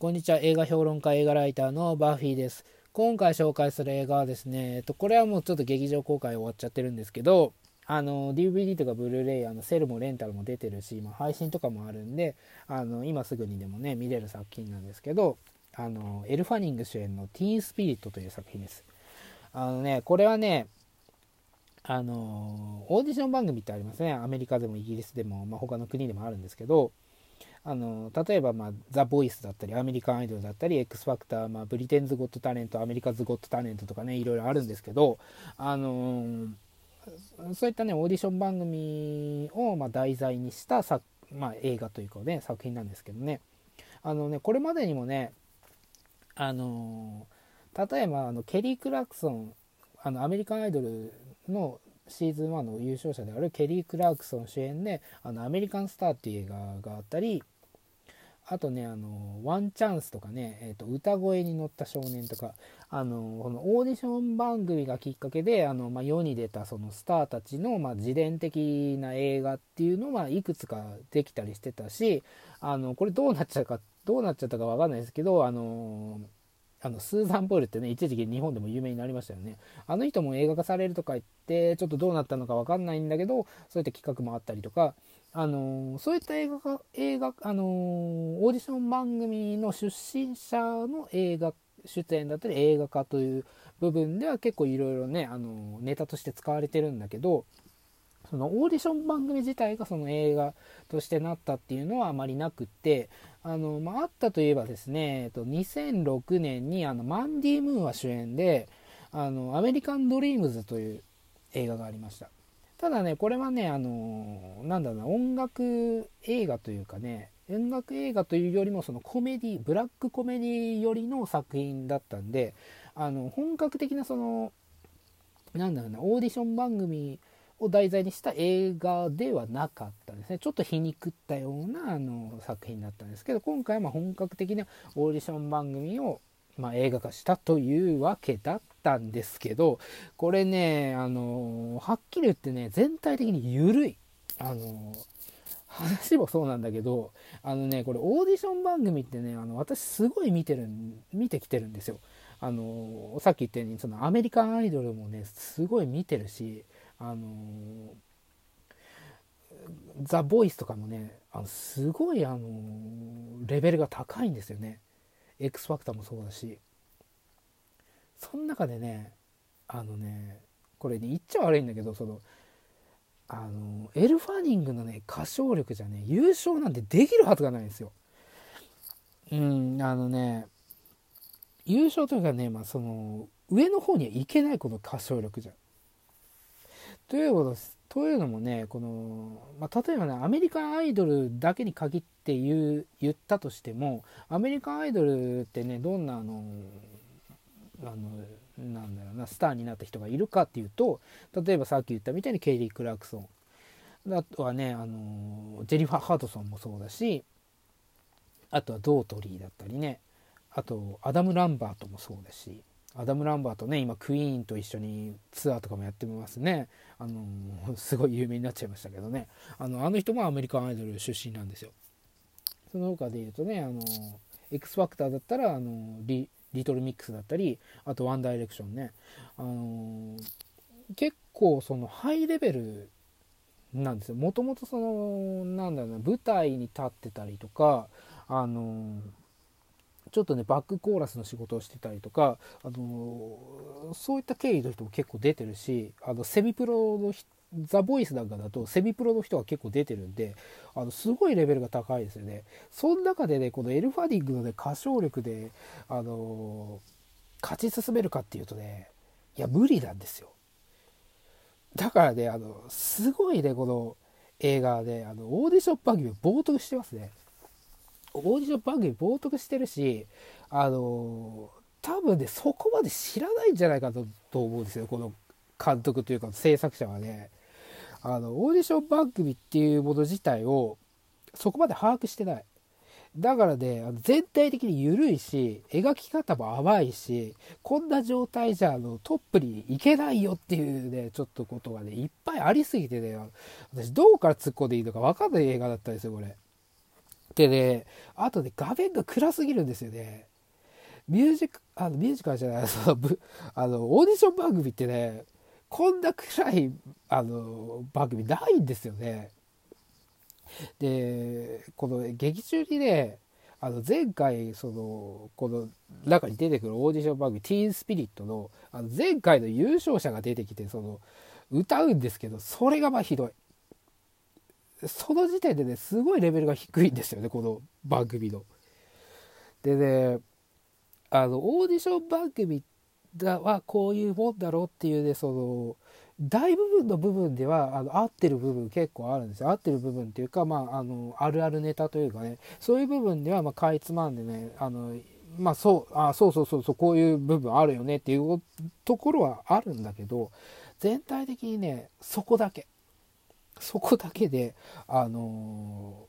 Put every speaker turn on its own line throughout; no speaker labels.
こんにちは。映画評論家、映画ライターのバーフィーです。今回紹介する映画はですね、えっと、これはもうちょっと劇場公開終わっちゃってるんですけど、あの、DVD とかブルーレイ、あの、セルもレンタルも出てるし、まあ、配信とかもあるんで、あの、今すぐにでもね、見れる作品なんですけど、あの、エル・ファニング主演のティーン・スピリットという作品です。あのね、これはね、あの、オーディション番組ってありますね。アメリカでもイギリスでも、まあ、他の国でもあるんですけど、あの例えば、まあ、ザ・ボイスだったりアメリカンアイドルだったり X ファクター、まあ、ブリテンズ・ゴット・タレントアメリカズ・ゴット・タレントとかねいろいろあるんですけど、あのー、そういったねオーディション番組を、まあ、題材にした作、まあ、映画というかね作品なんですけどね。あのねこれまでにもねあのー、例えばあのケリー・クラクソンあのアメリカンアイドルのシーズン1の優勝者であるケリー・クラークソン主演で「あのアメリカン・スター」っていう映画があったりあとね、あの、ワンチャンスとかね、えっ、ー、と、歌声に乗った少年とか、あの、このオーディション番組がきっかけで、あの、まあ、世に出たそのスターたちの、まあ、自伝的な映画っていうのはいくつかできたりしてたし、あの、これどうなっちゃうか、どうなっちゃったかわかんないですけど、あの、あのスーザン・ポールってね一時期日本でも有名になりましたよね。あの人も映画化されるとか言ってちょっとどうなったのか分かんないんだけどそういった企画もあったりとかあのそういった映画が映画あのオーディション番組の出身者の映画出演だったり映画化という部分では結構いろいろねあのネタとして使われてるんだけどそのオーディション番組自体がその映画としてなったっていうのはあまりなくってあの、まあ、あったといえばですね、えっと、2006年にあのマンディ・ムーンは主演であのアメリカン・ドリームズという映画がありました。ただねこれはねあのなんだろうな音楽映画というかね音楽映画というよりもそのコメディブラックコメディ寄りの作品だったんであの本格的なそのなんだろうなオーディション番組を題材にした映画ではなかったですね。ちょっと皮肉ったようなあの作品だったんですけど今回は本格的なオーディション番組をまあ、映画化したというわけだったんですけどこれねあのはっきり言ってね全体的に緩い。あの話もそうなんだけどあのねこれオーディション番組ってねあの私すごい見てる見てきてるんですよ。あのさっき言ったようにそのアメリカンアイドルもねすごい見てるしあのザ・ボイスとかもねあのすごいあのレベルが高いんですよね。X ファクターもそうだしその中でねあのねこれね言っちゃ悪いんだけどそのあのエル・ファニングのね歌唱力じゃね優勝なんてできるはずがないんですよ。うんあのね優勝というかね、まあ、その上の方にはいけないこの歌唱力じゃん。ということですというのもねこの、まあ、例えばねアメリカンアイドルだけに限って言う言ったとしてもアメリカンアイドルってねどんなあのあのなんだろうなスターになった人がいるかっていうと例えばさっき言ったみたいにケイリー・クラークソン。あとはねあのジェニファー・ハートソンもそうだしあとはドートリーだったりねあとアダム・ランバートもそうだしアダム・ランバートね今クイーンと一緒にツアーとかもやってますね。あのすごい有名になっちゃいましたけどね。あのあの人もアメリカンアイドル出身なんですよ。その他で言うとねあの X ファクターだったらあのリリトルミックスだったりあとワンダイレクションね。あの結構そのハイレベルなんですよ。もともとそのなんだろうな舞台に立ってたりとかあのちょっとねバックコーラスの仕事をしてたりとか、あのそういった経緯の人も結構出てるしあのセミプロのザ・ボイスなんかだとセミプロの人が結構出てるんであのすごいレベルが高いですよね。その中でねこのエルファディングのね歌唱力であの勝ち進めるかっていうとねいや無理なんですよ。だからねあのすごいねこの映画であのオーディション番組冒涜してますね。オーディション番組冒涜してるしあの多分ねそこまで知らないんじゃないかとと思うんですよこの監督というか制作者はねあのオーディション番組っていうもの自体をそこまで把握してないだからねあの全体的に緩いし描き方も甘いしこんな状態じゃあのトップに行けないよっていうねちょっとことがねいっぱいありすぎてね私どうから突っ込んでいいのか分かんない映画だったんですよこれ。でね、あとね、画面が暗すぎるんですよね。ミュージック、あの、ミュージカルじゃない、その、あの、オーディション番組ってね、こんな暗い、あの、番組ないんですよね。で、この劇中にね、あの前回そのこの中に出てくるオーディション番組「ティーンスピリットの」あの前回の優勝者が出てきてその歌うんですけどそれがまあひどいその時点でねすごいレベルが低いんですよねこの番組の。でねあのオーディション番組だはこういうもんだろうっていうねその大部分の部分ではあの合ってる部分結構あるんですよ。合ってる部分っていうか、まあ、あのあるあるネタというかね。そういう部分ではまあかいつまんでねあのまあそうあそうそうそうそうこういう部分あるよねっていうところはあるんだけど全体的にねそこだけ。そこだけであの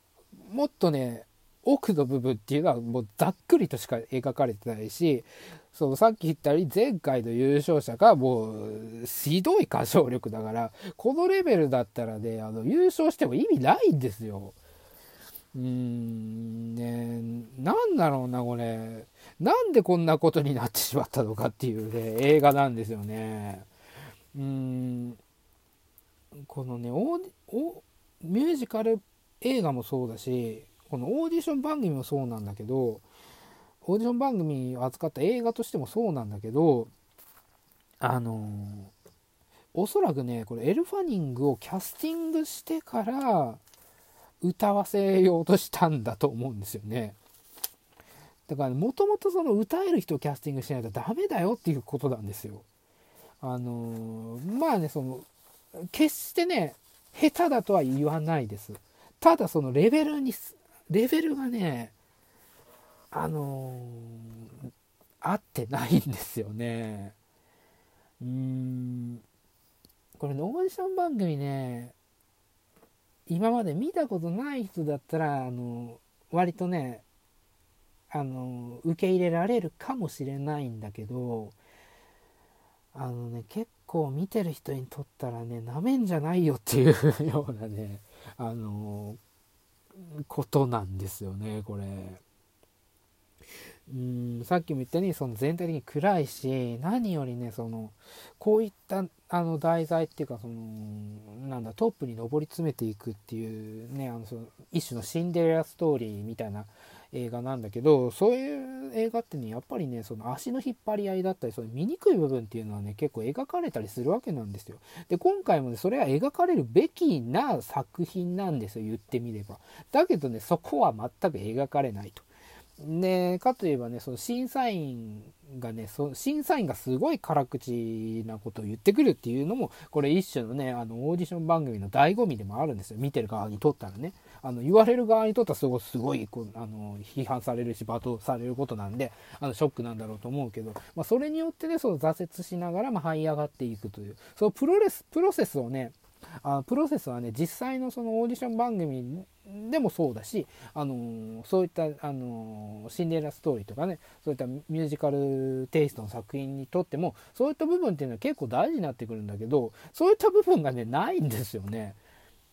ー、もっとね奥の部分っていうのはもうざっくりとしか描かれてないしそのさっき言ったように前回の優勝者がもうひどい歌唱力だからこのレベルだったらねあの優勝しても意味ないんですよ。うーんねなんだろうなこれなんでこんなことになってしまったのかっていうね映画なんですよね。うーんこのねオミュージカル映画もそうだしこのオーディション番組もそうなんだけどオーディション番組を扱った映画としてもそうなんだけどあのおそらくねこれエル・ファニングをキャスティングしてから歌わせようとしたんだと思うんですよね。だからもともとその歌える人をキャスティングしないとダメだよっていうことなんですよ。あのまあねその決してね下手だとは言わないです。ただそのレベルにレベルがねあのー、合ってないんですよねうーんこれオーディション番組ね今まで見たことない人だったらあの割とねあの受け入れられるかもしれないんだけどあのね結構見てる人にとったらねなめんじゃないよっていうようなね あのことなんですよねこれ。うんさっきも言ったようにその全体的に暗いし何よりねそのこういったあの題材っていうかそのなんだトップに上り詰めていくっていうねあのその一種のシンデレラストーリーみたいな映画なんだけどそういう映画ってねやっぱりねその足の引っ張り合いだったりそういう醜い部分っていうのはね結構描かれたりするわけなんですよ。で今回もねそれは描かれるべきな作品なんですよ言ってみれば。だけどねそこは全く描かれないと。でかといえばねその審査員がねそ審査員がすごい辛口なことを言ってくるっていうのもこれ一種のねあのオーディション番組の醍醐味でもあるんですよ。見てる側にとったらね。あの言われる側にとってはすごいすごいこうあの批判されるし罵倒されることなんであのショックなんだろうと思うけど、まあ、それによってねその挫折しながらまあ這い上がっていくというそのプロレスプロセスをねあプロセスはね実際のそのオーディション番組でもそうだし、あのそういった、あのシンデレラストーリーとかねそういったミュージカルテイストの作品にとってもそういった部分っていうのは結構大事になってくるんだけどそういった部分がねないんですよね。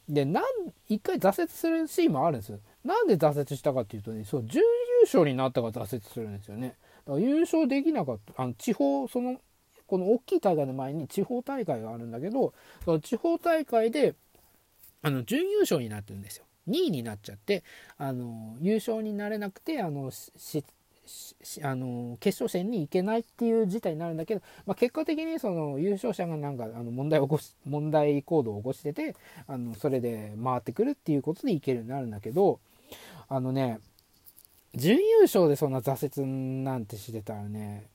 でなん一回挫折するシーンもあるんですよ。なんで挫折したかっていうとねそう準優勝になったから挫折するんですよね。だから優勝できなかったあの地方そのこの大きい大会の前に地方大会があるんだけどその地方大会であの準優勝になってるんですよ。2位になっちゃってあの優勝になれなくてあのあの決勝戦に行けないっていう事態になるんだけど、まあ、結果的にその優勝者がなんかあの問題を起こし問題行動を起こしててあのそれで回ってくるっていうことでいけるようになるんだけどあのね準優勝でそんな挫折なんてしてたらね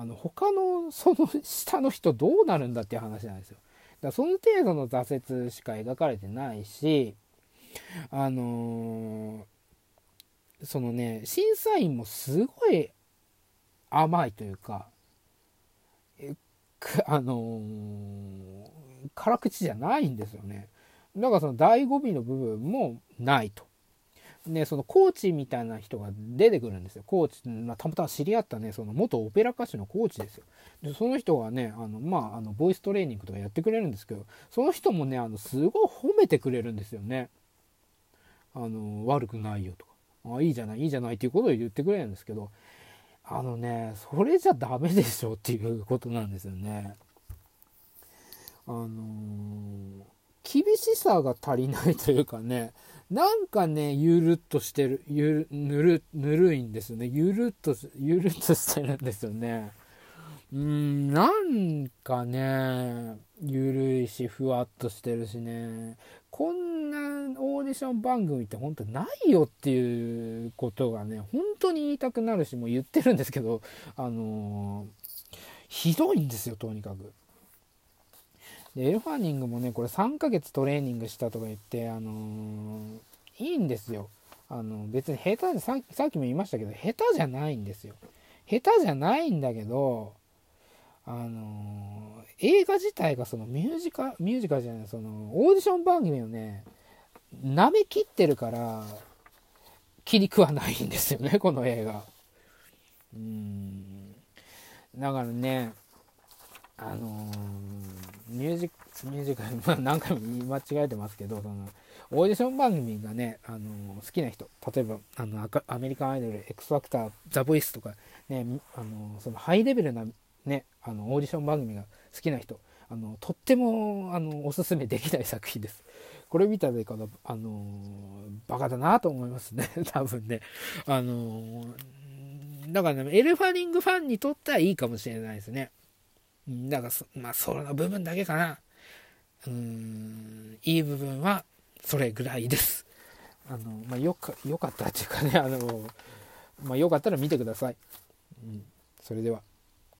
あの他のその下の人どうなるんだっていう話なんですよ。だからその程度の挫折しか描かれてないしあのー、そのね審査員もすごい甘いというかあのー、辛口じゃないんですよねだからその醍醐味の部分もないとね、そのコーチみたいな人が出てくるんですよ。コーチ、まあ、たまたま知り合ったね、その元オペラ歌手のコーチですよ。で、その人がね、あの、まあ、あの、ボイストレーニングとかやってくれるんですけど、その人もね、あの、すごい褒めてくれるんですよね。あの、悪くないよとか。あいいじゃないいいじゃないっていうことを言ってくれるんですけどあのねそれじゃダメでしょっていうことなんですよね。あのー、厳しさが足りないというかねなんかねゆるっとしてるゆるぬるぬるいんですよねゆるっとゆるっとしてるんですよね。うんなんかねゆるいしふわっとしてるしねこんなオーディション番組って本当ないよっていうことがね本当に言いたくなるしもう言ってるんですけどあのー、ひどいんですよとにかく。でエルファーニングもねこれ3ヶ月トレーニングしたとか言ってあのー、いいんですよ。あの別に下手でささっきも言いましたけど下手じゃないんですよ。下手じゃないんだけどあの映画自体がそのミュージカルミュージカルじゃないそのオーディション番組をね舐めきってるから気に食わないんですよねこの映画。うん。だからねあのミュージックミュージカル、まあ、何回も言い間違えてますけどそのオーディション番組がね、あの好きな人例えばあのアメリカンアイドル X ファクターザ・ボイスとかねあのそのハイレベルなね、あのオーディション番組が好きな人あのとってもあのおすすめできない作品です。これ見たでからあのバカだなと思いますね 多分ね。あのだからねエルファリングファンにとってはいいかもしれないですね。だからまあその部分だけかな。うんいい部分はそれぐらいです。あのまあ、よかよかったっていうかねあの、まあ、よかったら見てください。うん、それでは。